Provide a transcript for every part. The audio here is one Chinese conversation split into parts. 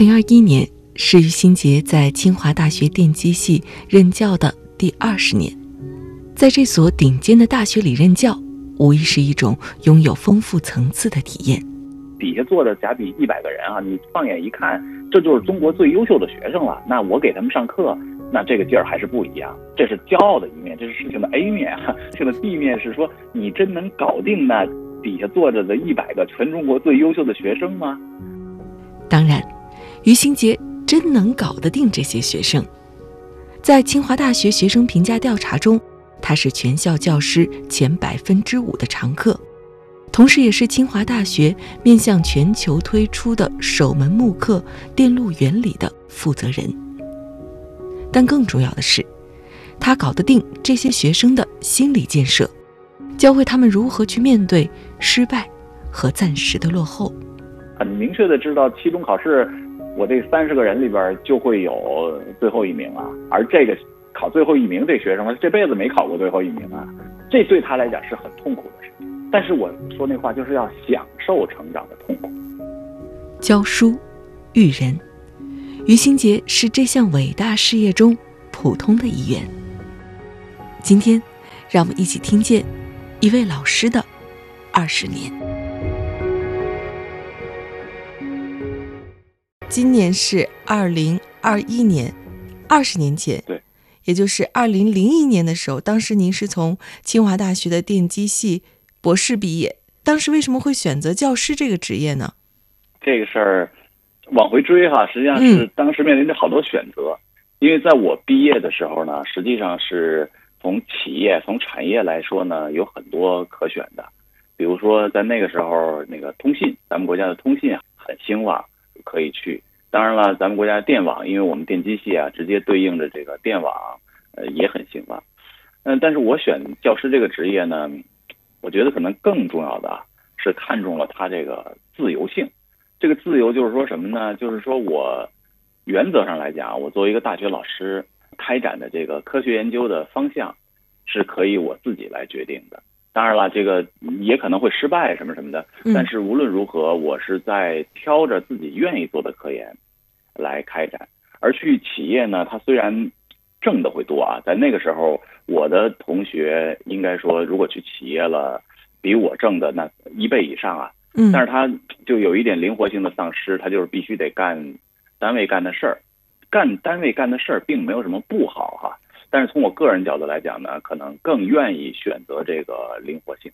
零二一年是于新杰在清华大学电机系任教的第二十年，在这所顶尖的大学里任教，无疑是一种拥有丰富层次的体验。底下坐着假比一百个人啊，你放眼一看，这就是中国最优秀的学生了。那我给他们上课，那这个劲儿还是不一样。这是骄傲的一面，这是事情的 A 面。事情的 B 面是说，你真能搞定那底下坐着的一百个全中国最优秀的学生吗？当然。于新杰真能搞得定这些学生，在清华大学学生评价调查中，他是全校教师前百分之五的常客，同时也是清华大学面向全球推出的首门慕课《电路原理》的负责人。但更重要的是，他搞得定这些学生的心理建设，教会他们如何去面对失败和暂时的落后。很明确的知道期中考试。我这三十个人里边就会有最后一名啊，而这个考最后一名这学生，这辈子没考过最后一名啊，这对他来讲是很痛苦的事情。但是我说那话就是要享受成长的痛苦。教书育人，于新杰是这项伟大事业中普通的一员。今天，让我们一起听见一位老师的二十年。今年是二零二一年，二十年前，对，也就是二零零一年的时候，当时您是从清华大学的电机系博士毕业，当时为什么会选择教师这个职业呢？这个事儿往回追哈，实际上是当时面临着好多选择，因为在我毕业的时候呢，实际上是从企业、从产业来说呢，有很多可选的，比如说在那个时候，那个通信，咱们国家的通信很兴旺。可以去，当然了，咱们国家电网，因为我们电机系啊，直接对应着这个电网，呃，也很兴旺。嗯，但是我选教师这个职业呢，我觉得可能更重要的是看中了他这个自由性。这个自由就是说什么呢？就是说我原则上来讲，我作为一个大学老师，开展的这个科学研究的方向是可以我自己来决定的。当然了，这个也可能会失败什么什么的，但是无论如何，我是在挑着自己愿意做的科研来开展。而去企业呢，它虽然挣的会多啊，在那个时候，我的同学应该说，如果去企业了，比我挣的那一倍以上啊。嗯，但是他就有一点灵活性的丧失，他就是必须得干单位干的事儿，干单位干的事儿并没有什么不好哈。但是从我个人角度来讲呢，可能更愿意选择这个灵活性。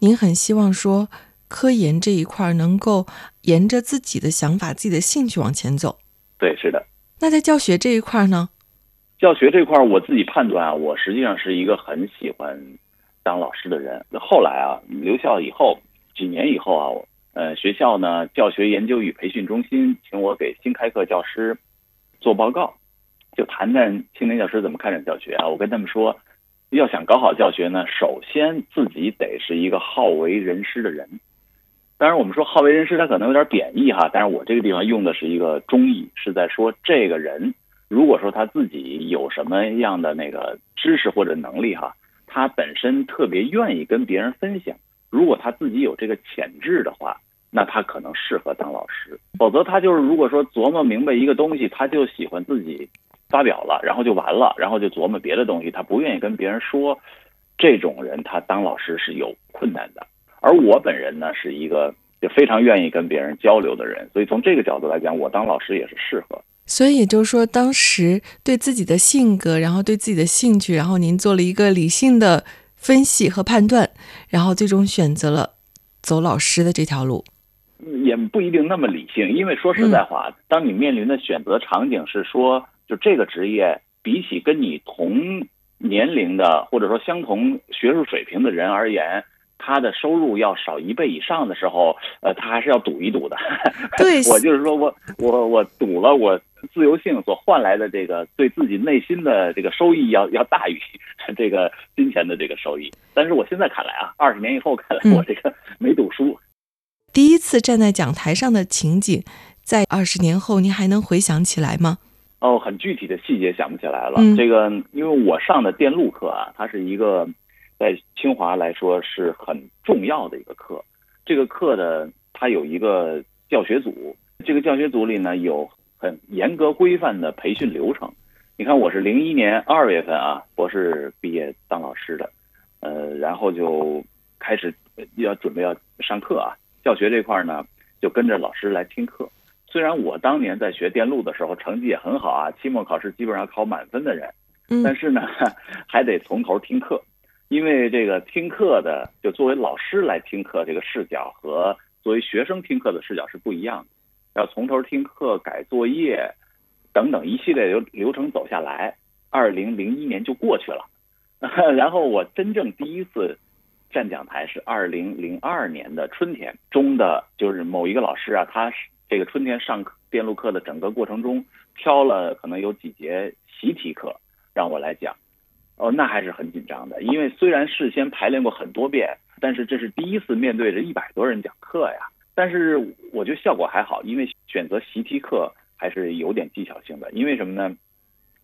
您很希望说科研这一块能够沿着自己的想法、自己的兴趣往前走。对，是的。那在教学这一块呢？教学这块，我自己判断啊，我实际上是一个很喜欢当老师的人。后来啊，留校以后几年以后啊，呃，学校呢教学研究与培训中心请我给新开课教师做报告。就谈谈青年教师怎么开展教学啊？我跟他们说，要想搞好教学呢，首先自己得是一个好为人师的人。当然，我们说好为人师，他可能有点贬义哈。但是我这个地方用的是一个中意，是在说这个人，如果说他自己有什么样的那个知识或者能力哈，他本身特别愿意跟别人分享。如果他自己有这个潜质的话，那他可能适合当老师。否则，他就是如果说琢磨明白一个东西，他就喜欢自己。发表了，然后就完了，然后就琢磨别的东西，他不愿意跟别人说。这种人他当老师是有困难的。而我本人呢，是一个就非常愿意跟别人交流的人，所以从这个角度来讲，我当老师也是适合。所以也就是说，当时对自己的性格，然后对自己的兴趣，然后您做了一个理性的分析和判断，然后最终选择了走老师的这条路。也不一定那么理性，因为说实在话，当你面临的选择场景是说。就这个职业，比起跟你同年龄的或者说相同学术水平的人而言，他他的收入要少一倍以上的时候，呃，他还是要赌一赌的。对，我就是说我我我赌了我自由性所换来的这个对自己内心的这个收益要要大于 这个金钱的这个收益。但是我现在看来啊，二十年以后看来，我这个没赌输。第一次站在讲台上的情景，在二十年后您还能回想起来吗？哦，很具体的细节想不起来了。嗯，这个因为我上的电路课啊，它是一个在清华来说是很重要的一个课。这个课的它有一个教学组，这个教学组里呢有很严格规范的培训流程。你看，我是零一年二月份啊博士毕业当老师的，呃，然后就开始要准备要上课啊，教学这块呢就跟着老师来听课。虽然我当年在学电路的时候成绩也很好啊，期末考试基本上考满分的人，但是呢，还得从头听课，因为这个听课的就作为老师来听课，这个视角和作为学生听课的视角是不一样的，要从头听课、改作业等等一系列流流程走下来。二零零一年就过去了，然后我真正第一次站讲台是二零零二年的春天中的，就是某一个老师啊，他是。这个春天上课电路课的整个过程中，挑了可能有几节习题课让我来讲，哦，那还是很紧张的，因为虽然事先排练过很多遍，但是这是第一次面对着一百多人讲课呀。但是我觉得效果还好，因为选择习题课还是有点技巧性的。因为什么呢？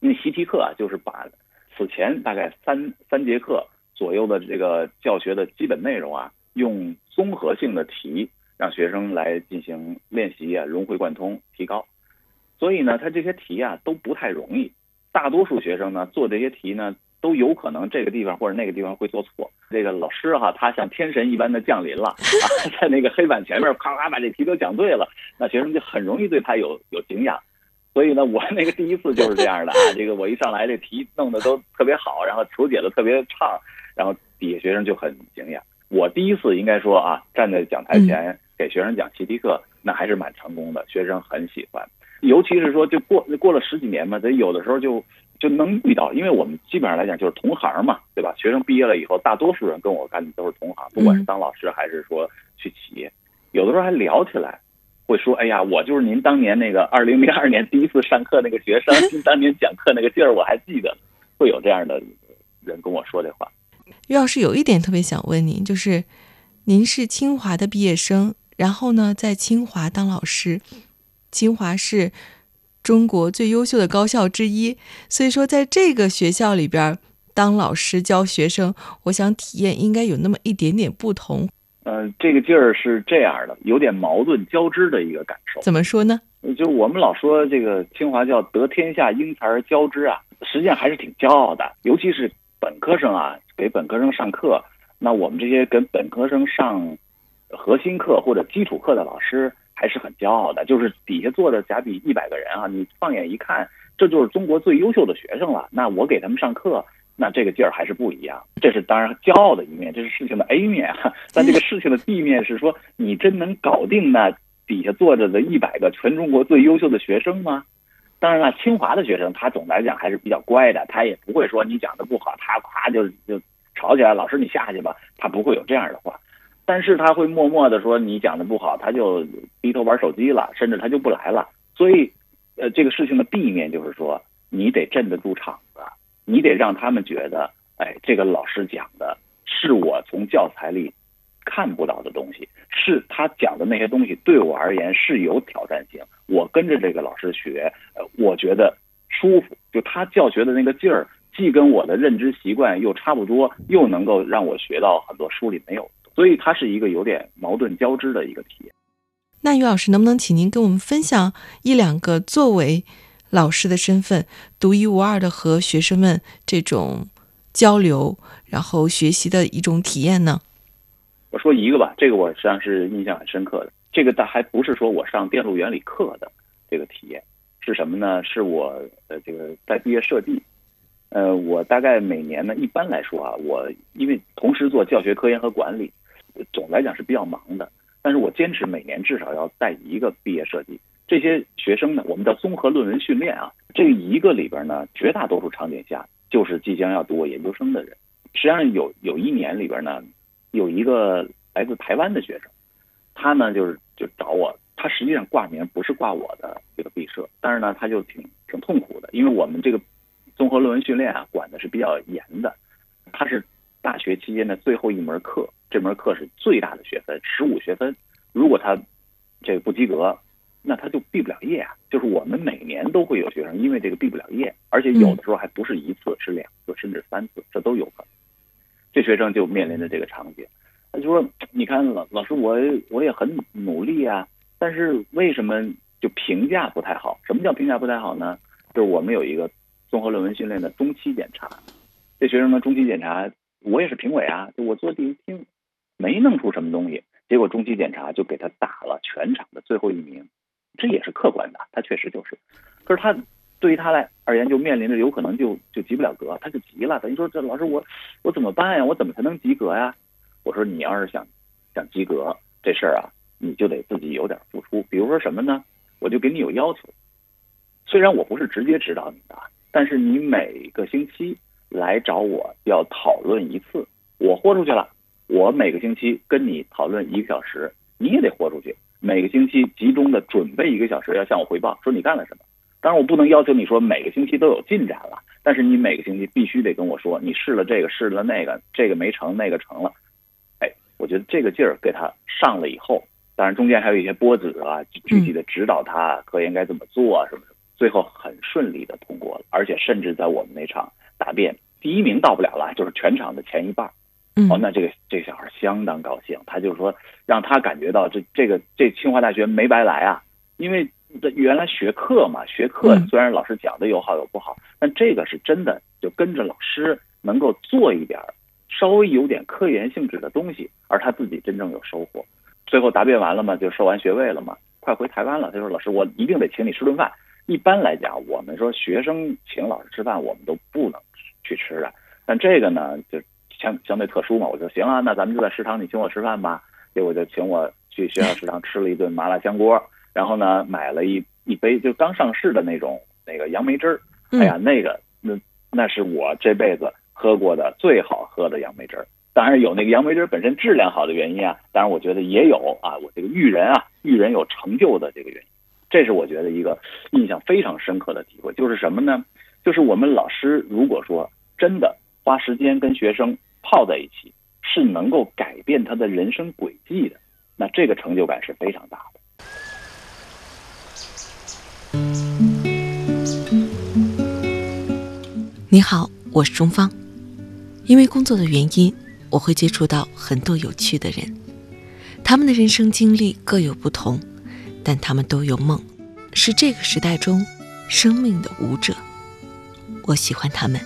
因为习题课啊，就是把此前大概三三节课左右的这个教学的基本内容啊，用综合性的题。让学生来进行练习啊，融会贯通，提高。所以呢，他这些题啊都不太容易。大多数学生呢做这些题呢，都有可能这个地方或者那个地方会做错。这个老师哈，他像天神一般的降临了，在那个黑板前面咔咔把这题都讲对了，那学生就很容易对他有有敬仰。所以呢，我那个第一次就是这样的啊，这个我一上来这题弄得都特别好，然后求解的特别畅，然后底下学生就很敬仰。我第一次应该说啊，站在讲台前。给学生讲习题课，那还是蛮成功的，学生很喜欢。尤其是说，就过过了十几年嘛，得有的时候就就能遇到，因为我们基本上来讲就是同行嘛，对吧？学生毕业了以后，大多数人跟我干的都是同行，不管是当老师还是说去企业，有的时候还聊起来，会说：“哎呀，我就是您当年那个二零零二年第一次上课那个学生，您当年讲课那个劲儿我还记得。”会有这样的人跟我说这话。于老师有一点特别想问您，就是您是清华的毕业生。然后呢，在清华当老师，清华是中国最优秀的高校之一，所以说在这个学校里边当老师教学生，我想体验应该有那么一点点不同。嗯，这个劲儿是这样的，有点矛盾交织的一个感受。怎么说呢？就我们老说这个清华叫得天下英才而教之啊，实际上还是挺骄傲的，尤其是本科生啊，给本科生上课，那我们这些跟本科生上。核心课或者基础课的老师还是很骄傲的，就是底下坐着假比一百个人啊，你放眼一看，这就是中国最优秀的学生了。那我给他们上课，那这个劲儿还是不一样。这是当然骄傲的一面，这是事情的 A 面。但这个事情的 B 面是说，你真能搞定那底下坐着的一百个全中国最优秀的学生吗？当然了，清华的学生他总来讲还是比较乖的，他也不会说你讲的不好，他夸就就吵起来，老师你下去吧，他不会有这样的话。但是他会默默的说你讲的不好，他就低头玩手机了，甚至他就不来了。所以，呃，这个事情的避免就是说，你得镇得住场子，你得让他们觉得，哎，这个老师讲的是我从教材里看不到的东西，是他讲的那些东西对我而言是有挑战性。我跟着这个老师学，呃，我觉得舒服，就他教学的那个劲儿，既跟我的认知习惯又差不多，又能够让我学到很多书里没有。所以它是一个有点矛盾交织的一个体验。那于老师，能不能请您跟我们分享一两个作为老师的身份独一无二的和学生们这种交流，然后学习的一种体验呢？我说一个吧，这个我实际上是印象很深刻的。这个倒还不是说我上电路原理课的这个体验，是什么呢？是我呃这个在毕业设计。呃，我大概每年呢，一般来说啊，我因为同时做教学科研和管理。总来讲是比较忙的，但是我坚持每年至少要带一个毕业设计。这些学生呢，我们叫综合论文训练啊。这一个里边呢，绝大多数场景下就是即将要读我研究生的人。实际上有有一年里边呢，有一个来自台湾的学生，他呢就是就找我，他实际上挂名不是挂我的这个毕设，但是呢他就挺挺痛苦的，因为我们这个综合论文训练啊管的是比较严的，他是大学期间的最后一门课，这门课是最大的学分，十五学分，如果他这个不及格。那他就毕不了业啊！就是我们每年都会有学生因为这个毕不了业，而且有的时候还不是一次，是两次甚至三次，这都有可能。这学生就面临着这个场景，他就说：“你看老老师，我我也很努力啊，但是为什么就评价不太好？什么叫评价不太好呢？就是我们有一个综合论文训练的中期检查，这学生呢中期检查，我也是评委啊，就我坐第一听，没弄出什么东西，结果中期检查就给他打了全场的最后一名。”这也是客观的，他确实就是，可是他对于他来而言，就面临着有可能就就及不了格，他就急了。等于说这老师我我怎么办呀？我怎么才能及格呀？我说你要是想想及格这事儿啊，你就得自己有点付出。比如说什么呢？我就给你有要求，虽然我不是直接指导你的，但是你每个星期来找我要讨论一次，我豁出去了，我每个星期跟你讨论一个小时，你也得豁出去。每个星期集中的准备一个小时，要向我汇报，说你干了什么。当然，我不能要求你说每个星期都有进展了，但是你每个星期必须得跟我说，你试了这个，试了那个，这个没成，那个成了。哎，我觉得这个劲儿给他上了以后，当然中间还有一些波折啊，具体的指导他科研该怎么做啊什么什么，最后很顺利的通过了，而且甚至在我们那场答辩，第一名到不了了，就是全场的前一半。哦，那这个这个小孩相当高兴，他就是说让他感觉到这这个这清华大学没白来啊，因为这原来学课嘛，学课虽然老师讲的有好有不好，但这个是真的就跟着老师能够做一点稍微有点科研性质的东西，而他自己真正有收获。最后答辩完了嘛，就收完学位了嘛，快回台湾了。他说老师，我一定得请你吃顿饭。一般来讲，我们说学生请老师吃饭，我们都不能去吃的，但这个呢，就。相相对特殊嘛，我说行啊，那咱们就在食堂，你请我吃饭吧。结果就请我去学校食堂吃了一顿麻辣香锅，然后呢买了一一杯就刚上市的那种那个杨梅汁儿。哎呀，那个那那是我这辈子喝过的最好喝的杨梅汁儿。当然有那个杨梅汁本身质量好的原因啊，当然我觉得也有啊，我这个育人啊，育人有成就的这个原因。这是我觉得一个印象非常深刻的体会，就是什么呢？就是我们老师如果说真的花时间跟学生。泡在一起是能够改变他的人生轨迹的，那这个成就感是非常大的。你好，我是钟芳。因为工作的原因，我会接触到很多有趣的人，他们的人生经历各有不同，但他们都有梦，是这个时代中生命的舞者。我喜欢他们。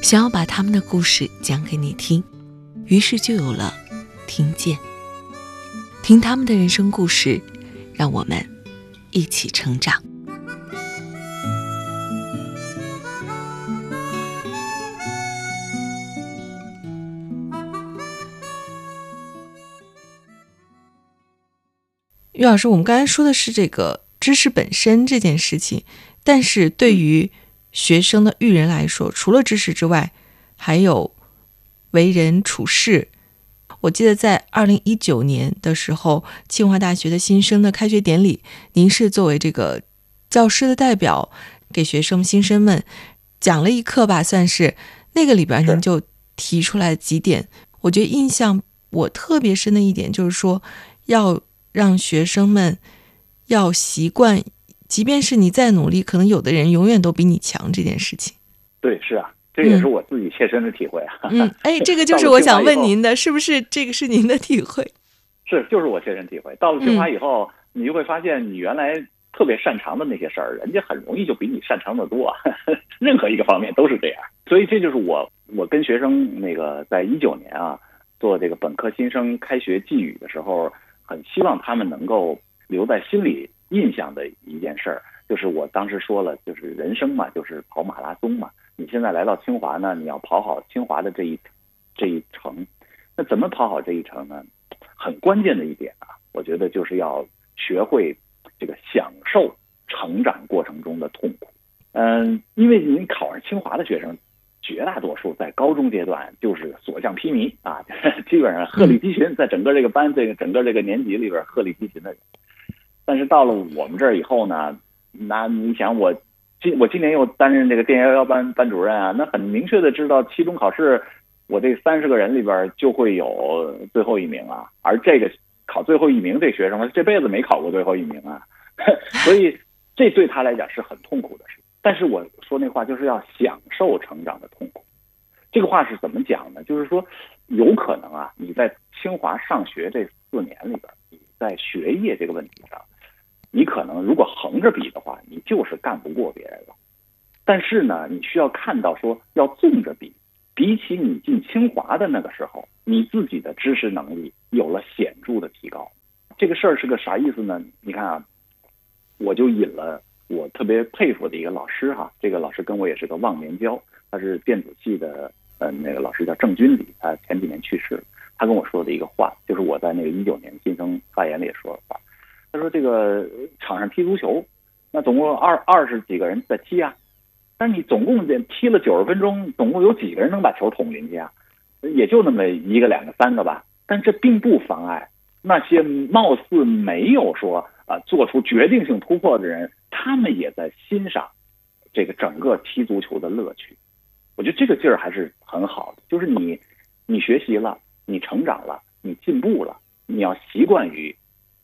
想要把他们的故事讲给你听，于是就有了听见。听他们的人生故事，让我们一起成长。于老师，我们刚才说的是这个知识本身这件事情，但是对于。学生的育人来说，除了知识之外，还有为人处事。我记得在二零一九年的时候，清华大学的新生的开学典礼，您是作为这个教师的代表，给学生新生们讲了一课吧，算是那个里边您就提出来几点，我觉得印象我特别深的一点就是说，要让学生们要习惯。即便是你再努力，可能有的人永远都比你强。这件事情，对，是啊，这也是我自己切身的体会啊。嗯，哎，这个 就是我想问您的，是不是这个是您的体会？是，就是我切身体会。到了清华以后，你就会发现，你原来特别擅长的那些事儿，人家很容易就比你擅长的多。任何一个方面都是这样。所以这就是我，我跟学生那个在一九年啊做这个本科新生开学寄语的时候，很希望他们能够留在心里。印象的一件事儿，就是我当时说了，就是人生嘛，就是跑马拉松嘛。你现在来到清华呢，你要跑好清华的这一这一程。那怎么跑好这一程呢？很关键的一点啊，我觉得就是要学会这个享受成长过程中的痛苦。嗯，因为您考上清华的学生，绝大多数在高中阶段就是所向披靡啊，基本上鹤立鸡群，在整个这个班、这个整个这个年级里边鹤立鸡群的人。但是到了我们这儿以后呢，那你想我今我今年又担任这个电幺幺班班主任啊，那很明确的知道期中考试，我这三十个人里边就会有最后一名啊，而这个考最后一名这学生这辈子没考过最后一名啊，所以这对他来讲是很痛苦的事。但是我说那话就是要享受成长的痛苦，这个话是怎么讲呢？就是说，有可能啊，你在清华上学这四年里边，你在学业这个问题上，你可能如果横着比的话，你就是干不过别人了。但是呢，你需要看到说，要纵着比，比起你进清华的那个时候，你自己的知识能力有了显著的提高。这个事儿是个啥意思呢？你看啊，我就引了。我特别佩服的一个老师哈，这个老师跟我也是个忘年交，他是电子系的，呃，那个老师叫郑军礼，他前几年去世了。他跟我说的一个话，就是我在那个一九年新生发言里也说的话。他说这个场上踢足球，那总共二二十几个人在踢啊，但你总共踢了九十分钟，总共有几个人能把球捅进去啊？也就那么一个、两个、三个吧。但这并不妨碍那些貌似没有说啊做出决定性突破的人。他们也在欣赏这个整个踢足球的乐趣，我觉得这个劲儿还是很好的。就是你，你学习了，你成长了，你进步了，你要习惯于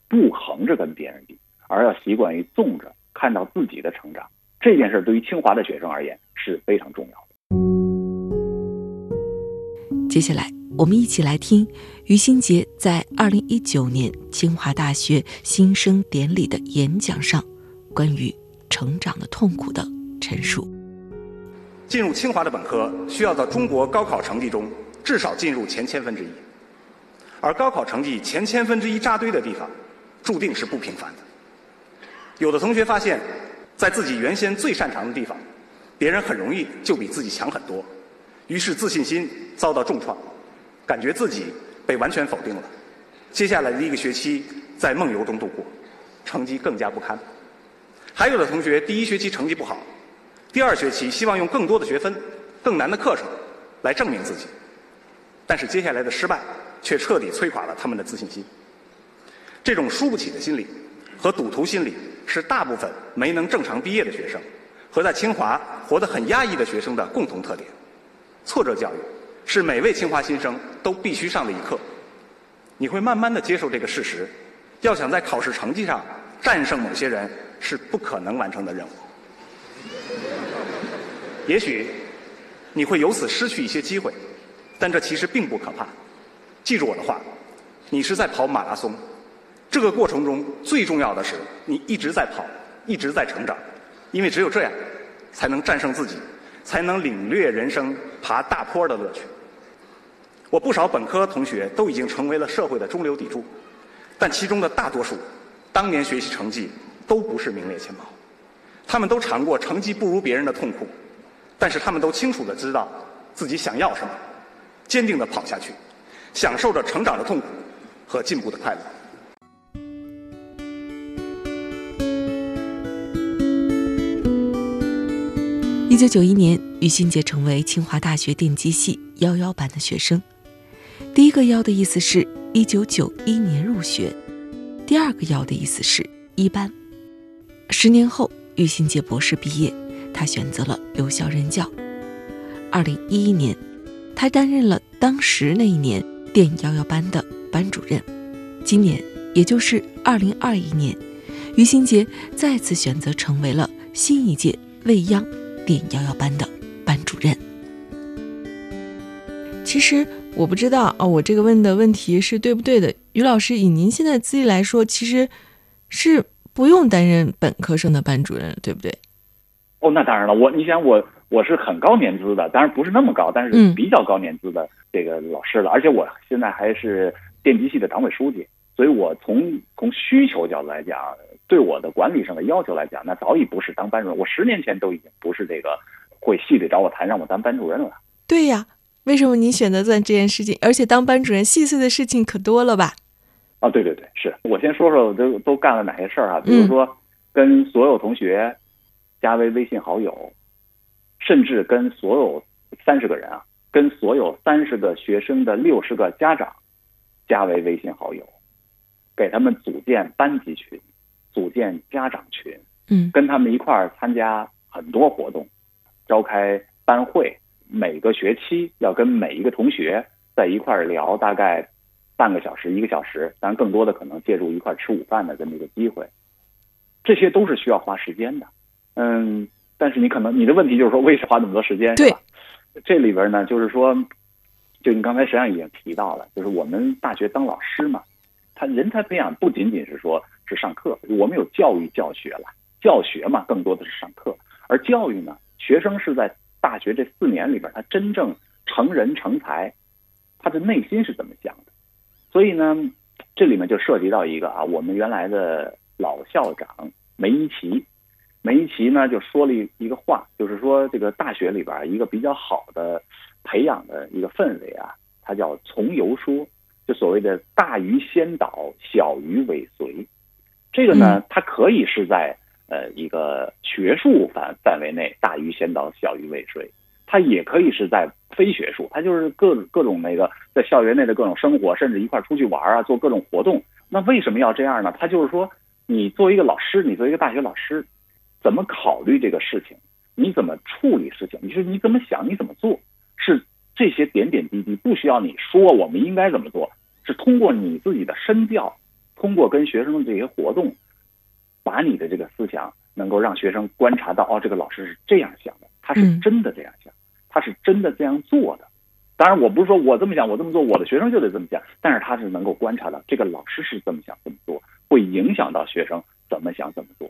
不着跟别人比，而要习惯于纵着看到自己的成长。这件事对于清华的学生而言是非常重要的。接下来，我们一起来听于新杰在二零一九年清华大学新生典礼的演讲上。关于成长的痛苦的陈述。进入清华的本科，需要在中国高考成绩中至少进入前千分之一，而高考成绩前千分之一扎堆的地方，注定是不平凡的。有的同学发现，在自己原先最擅长的地方，别人很容易就比自己强很多，于是自信心遭到重创，感觉自己被完全否定了。接下来的一个学期在梦游中度过，成绩更加不堪。还有的同学第一学期成绩不好，第二学期希望用更多的学分、更难的课程来证明自己，但是接下来的失败却彻底摧垮了他们的自信心。这种输不起的心理和赌徒心理是大部分没能正常毕业的学生和在清华活得很压抑的学生的共同特点。挫折教育是每位清华新生都必须上的一课。你会慢慢的接受这个事实：要想在考试成绩上战胜某些人。是不可能完成的任务。也许你会由此失去一些机会，但这其实并不可怕。记住我的话，你是在跑马拉松，这个过程中最重要的是你一直在跑，一直在成长，因为只有这样，才能战胜自己，才能领略人生爬大坡的乐趣。我不少本科同学都已经成为了社会的中流砥柱，但其中的大多数，当年学习成绩。都不是名列前茅，他们都尝过成绩不如别人的痛苦，但是他们都清楚的知道自己想要什么，坚定的跑下去，享受着成长的痛苦和进步的快乐。九九一年，于新杰成为清华大学电机系幺幺班的学生。第一个“幺”的意思是一九九一年入学，第二个“幺”的意思是一班。十年后，于新杰博士毕业，他选择了留校任教。二零一一年，他担任了当时那一年电幺幺班的班主任。今年，也就是二零二一年，于新杰再次选择成为了新一届未央电幺幺班的班主任。其实我不知道啊，我这个问的问题是对不对的？于老师，以您现在资历来说，其实是。不用担任本科生的班主任，对不对？哦，那当然了，我你想我我是很高年资的，当然不是那么高，但是比较高年资的这个老师了，而且我现在还是电机系的党委书记，所以我从从需求角度来讲，对我的管理上的要求来讲，那早已不是当班主任，我十年前都已经不是这个会系里找我谈让我当班主任了。对呀，为什么你选择做这件事情？而且当班主任细碎的事情可多了吧？啊，对对对，是我先说说都都干了哪些事儿啊？比如说，跟所有同学加为微信好友，甚至跟所有三十个人啊，跟所有三十个学生的六十个家长加为微信好友，给他们组建班级群，组建家长群，嗯，跟他们一块儿参加很多活动，召开班会，每个学期要跟每一个同学在一块儿聊大概半个小时、一个小时，当然更多的可能借助一块儿吃午饭的这么一个机会，这些都是需要花时间的，嗯，但是你可能你的问题就是说为什么花那么多时间？对。是吧，这里边呢，就是说，就你刚才实际上已经提到了，就是我们大学当老师嘛，他人才培养不仅仅是说是上课，我们有教育教学了，教学嘛更多的是上课，而教育呢，学生是在大学这四年里边，他真正成人成才，他的内心是怎么想的？所以呢，这里面就涉及到一个啊，我们原来的老校长梅贻琦，梅贻琦呢就说了一个话，就是说这个大学里边一个比较好的培养的一个氛围啊，它叫从游说，就所谓的大于先导，小于尾随。这个呢，它可以是在呃一个学术范范围内大于先导，小于未遂，它也可以是在非学术，它就是各各种那个在校园内的各种生活，甚至一块儿出去玩啊，做各种活动。那为什么要这样呢？它就是说，你作为一个老师，你作为一个大学老师，怎么考虑这个事情？你怎么处理事情？你是你怎么想？你怎么做？是这些点点滴滴，不需要你说我们应该怎么做，是通过你自己的身教，通过跟学生的这些活动，把你的这个思想能够让学生观察到，哦，这个老师是这样想的，他是嗯真的这样想，他是真的这样做的。当然，我不是说我这么想，我这么做，我的学生就得这么想，但是他是能够观察到这个老师是这么想这么做，会影响到学生怎么想怎么做。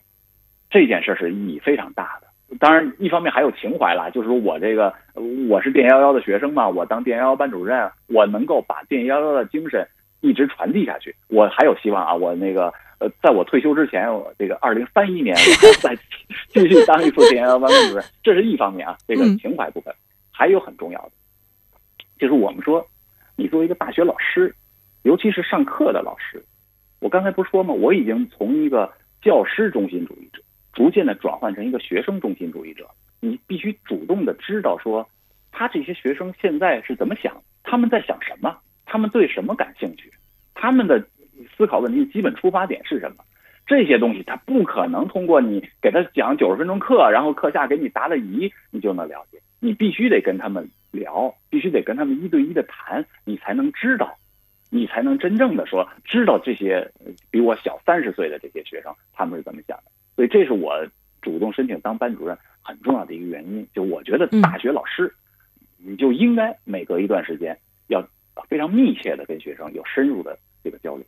这件事是意义非常大的。当然，一方面还有情怀啦，就是说我这个呃我是电幺幺的学生嘛，我当电幺幺班主任，我能够把电幺幺的精神一直传递下去。我还有希望啊，我那个呃，在我退休之前，我这个二零三一年我再 继续当一次电幺幺班主任，这是一方面啊，这个嗯情怀部分。还有很重要的，就是我们说，你作为一个大学老师，尤其是上课的老师，我刚才不是说吗？我已经从一个教师中心主义者，逐渐的转换成一个学生中心主义者。你必须主动的知道说，他这些学生现在是怎么想，他们在想什么，他们对什么感兴趣，他们的思考问题的基本出发点是什么。这些东西他不可能通过你给他讲九十分钟课，然后课下给你答了疑，你就能了解。你必须得跟他们聊，必须得跟他们一对一的谈，你才能知道，你才能真正的说知道这些呃比我小三十岁的这些学生他们是怎么想的。所以这是我主动申请当班主任很重要的一个原因。就我觉得大学老师，你就应该每隔一段时间要非常密切的跟学生有深入的这个交流。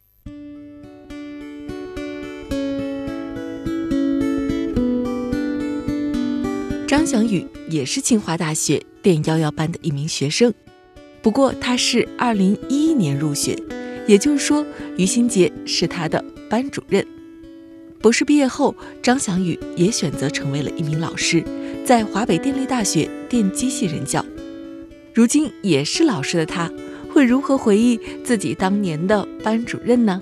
张翔宇也是清华大学电幺幺班的一名学生，不过他是二零一一年入学，也就是说于新杰是他的班主任。博士毕业后，张翔宇也选择成为了一名老师，在华北电力大学电机系任教。如今也是老师的他，会如何回忆自己当年的班主任呢？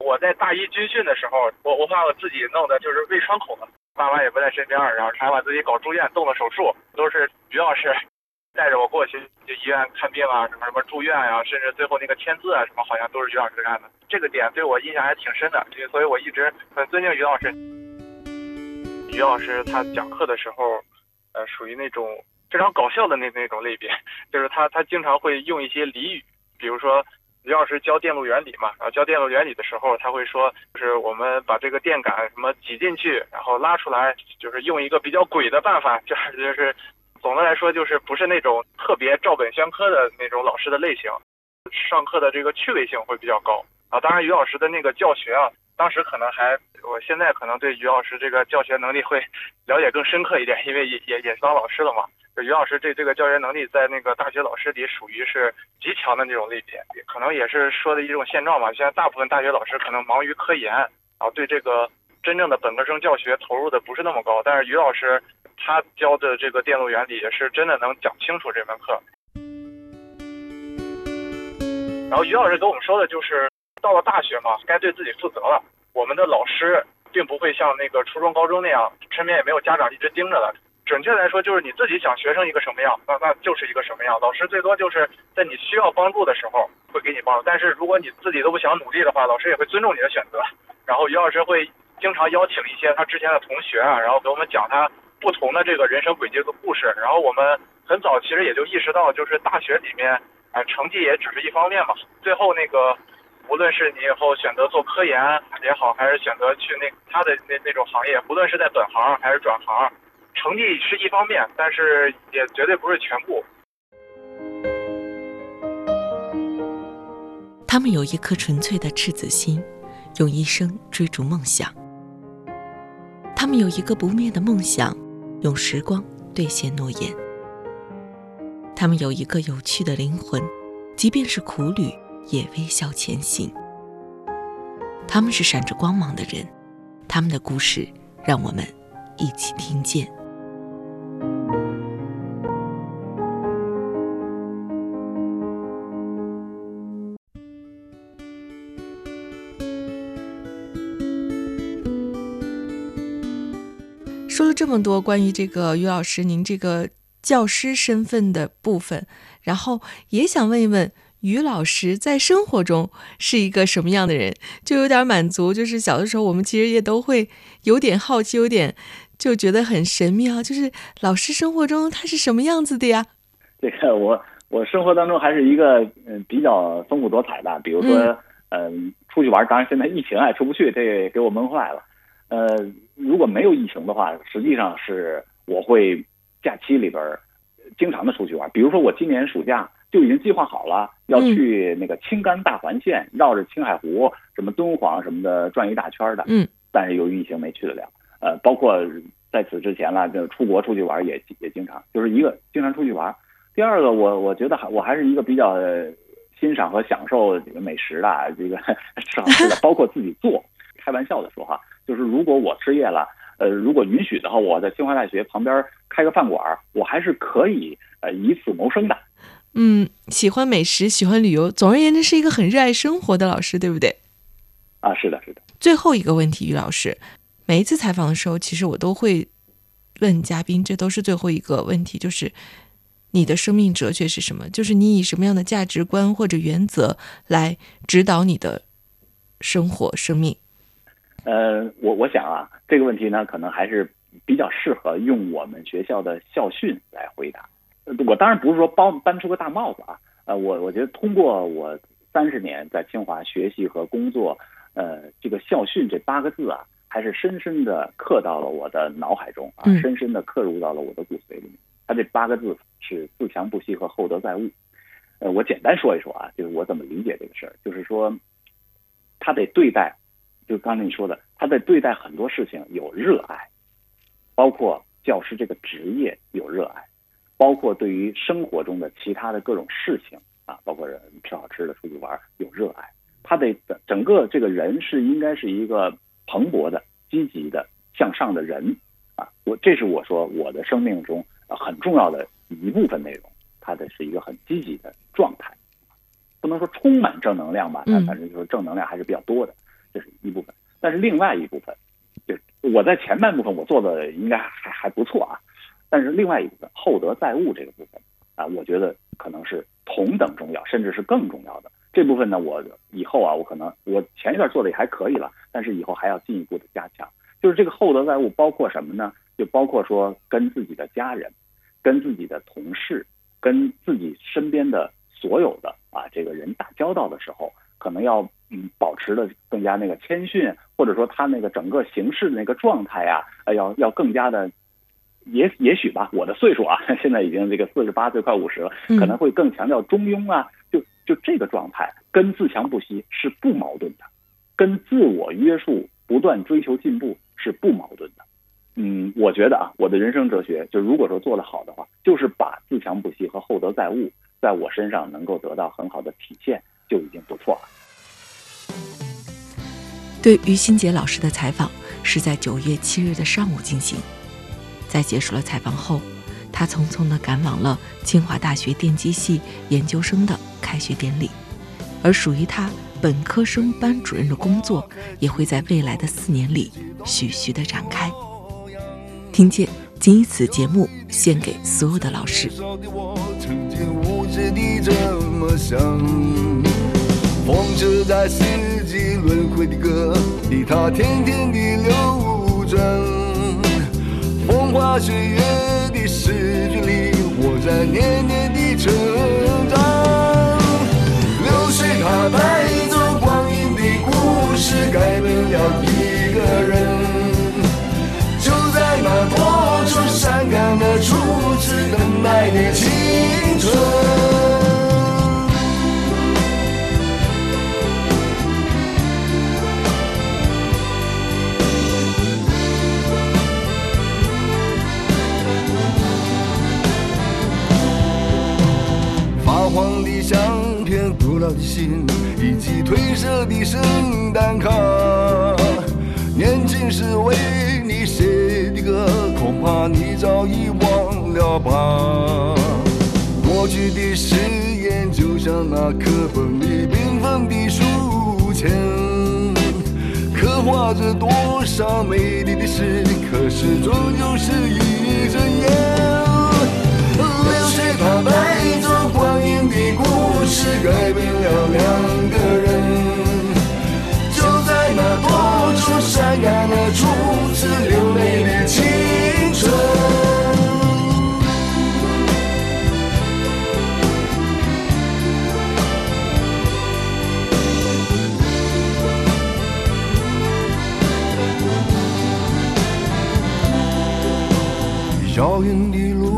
我在大一军训的时候，我我把我自己弄的就是胃穿孔了，爸妈也不在身边，然后还把自己搞住院，动了手术，都是于老师带着我过去就医院看病啊，什么什么住院啊，甚至最后那个签字啊什么，好像都是于老师干的。这个点对我印象还挺深的，所以我一直很尊敬于老师。于老师他讲课的时候，呃，属于那种非常搞笑的那那种类别，就是他他经常会用一些俚语，比如说。于老师教电路原理嘛，然后教电路原理的时候，他会说，就是我们把这个电感什么挤进去，然后拉出来，就是用一个比较诡的办法，就是就是，总的来说就是不是那种特别照本宣科的那种老师的类型，上课的这个趣味性会比较高啊。当然，于老师的那个教学啊，当时可能还，我现在可能对于老师这个教学能力会了解更深刻一点，因为也也也是当老师了嘛。就于老师这这个教学能力在那个大学老师里属于是极强的那种类别，可能也是说的一种现状吧。现在大部分大学老师可能忙于科研，然后对这个真正的本科生教学投入的不是那么高。但是于老师他教的这个电路原理也是真的能讲清楚这门课。然后于老师跟我们说的就是，到了大学嘛，该对自己负责了。我们的老师并不会像那个初中、高中那样，身边也没有家长一直盯着的。准确来说，就是你自己想学成一个什么样，那那就是一个什么样。老师最多就是在你需要帮助的时候会给你帮助，但是如果你自己都不想努力的话，老师也会尊重你的选择。然后于老师会经常邀请一些他之前的同学啊，然后给我们讲他不同的这个人生轨迹和故事。然后我们很早其实也就意识到，就是大学里面，啊，成绩也只是一方面嘛。最后那个。无论是你以后选择做科研也好，还是选择去那他的那那种行业，不论是在本行还是转行，成绩是一方面，但是也绝对不是全部。他们有一颗纯粹的赤子心，用一生追逐梦想。他们有一个不灭的梦想，用时光兑现诺言。他们有一个有趣的灵魂，即便是苦旅。也微笑前行。他们是闪着光芒的人，他们的故事让我们一起听见。说了这么多关于这个于老师您这个教师身份的部分，然后也想问一问。于老师在生活中是一个什么样的人？就有点满足。就是小的时候，我们其实也都会有点好奇，有点就觉得很神秘啊。就是老师生活中他是什么样子的呀？这个我我生活当中还是一个嗯比较丰富多彩的。比如说嗯出去玩，当然现在疫情啊出不去，这给我闷坏了。呃，如果没有疫情的话，实际上是我会假期里边经常的出去玩。比如说我今年暑假。就已经计划好了，要去那个青甘大环线，绕着青海湖、什么敦煌什么的转一大圈的。嗯，但是由于疫情没去得了。呃，包括在此之前了，就出国出去玩也也经常，就是一个经常出去玩。第二个，我我觉得还我还是一个比较欣赏和享受这个美食的，这个吃好吃的，包括自己做。开玩笑的说哈，就是如果我失业了，呃，如果允许的话，我在清华大学旁边开个饭馆，我还是可以呃以此谋生的。嗯，喜欢美食，喜欢旅游，总而言之是一个很热爱生活的老师，对不对？啊，是的，是的。最后一个问题，于老师，每一次采访的时候，其实我都会问嘉宾，这都是最后一个问题，就是你的生命哲学是什么？就是你以什么样的价值观或者原则来指导你的生活、生命？呃，我我想啊，这个问题呢，可能还是比较适合用我们学校的校训来回答。我当然不是说包搬出个大帽子啊，呃，我我觉得通过我三十年在清华学习和工作，呃，这个校训这八个字啊，还是深深的刻到了我的脑海中啊，深深的刻入到了我的骨髓里面。它这八个字是自强不息和厚德载物。呃，我简单说一说啊，就是我怎么理解这个事儿，就是说，他得对待，就刚才你说的，他得对待很多事情有热爱，包括教师这个职业有热爱。包括对于生活中的其他的各种事情啊，包括人吃好吃的、出去玩有热爱，他的整个这个人是应该是一个蓬勃的、积极的、向上的人啊。我这是我说我的生命中很重要的一部分内容，他的是一个很积极的状态，不能说充满正能量吧，但反正就是正能量还是比较多的，这是一部分。但是另外一部分，就我在前半部分我做的应该还还不错啊。但是另外一部分厚德载物这个部分啊，我觉得可能是同等重要，甚至是更重要的这部分呢。我以后啊，我可能我前一段做的也还可以了，但是以后还要进一步的加强。就是这个厚德载物包括什么呢？就包括说跟自己的家人、跟自己的同事、跟自己身边的所有的啊这个人打交道的时候，可能要嗯保持的更加那个谦逊，或者说他那个整个行事的那个状态呀，呃要要更加的。也也许吧，我的岁数啊，现在已经这个四十八岁，快五十了，可能会更强调中庸啊。就就这个状态，跟自强不息是不矛盾的，跟自我约束、不断追求进步是不矛盾的。嗯，我觉得啊，我的人生哲学，就如果说做得好的话，就是把自强不息和厚德载物在我身上能够得到很好的体现，就已经不错了。对于新杰老师的采访是在九月七日的上午进行。在结束了采访后，他匆匆地赶往了清华大学电机系研究生的开学典礼，而属于他本科生班主任的工作，也会在未来的四年里徐徐地展开。听见仅以此节目献给所有的老师。风车在四季轮回的歌里，它天天地流转。风花雪月的诗句里，我在年年的成长。流水它带走光阴的故事，改变了一个人。就在那多愁善感的初次等待的青春。的心以及褪色的圣诞卡，年轻时为你写的歌，恐怕你早已忘了吧。过去的誓言就像那课本里缤纷的书签，刻画着多少美丽的诗，可是终究是一阵烟。流水它带走。光阴的故事改变了两个人，就在那多愁善感的初次流泪的青春。遥远的路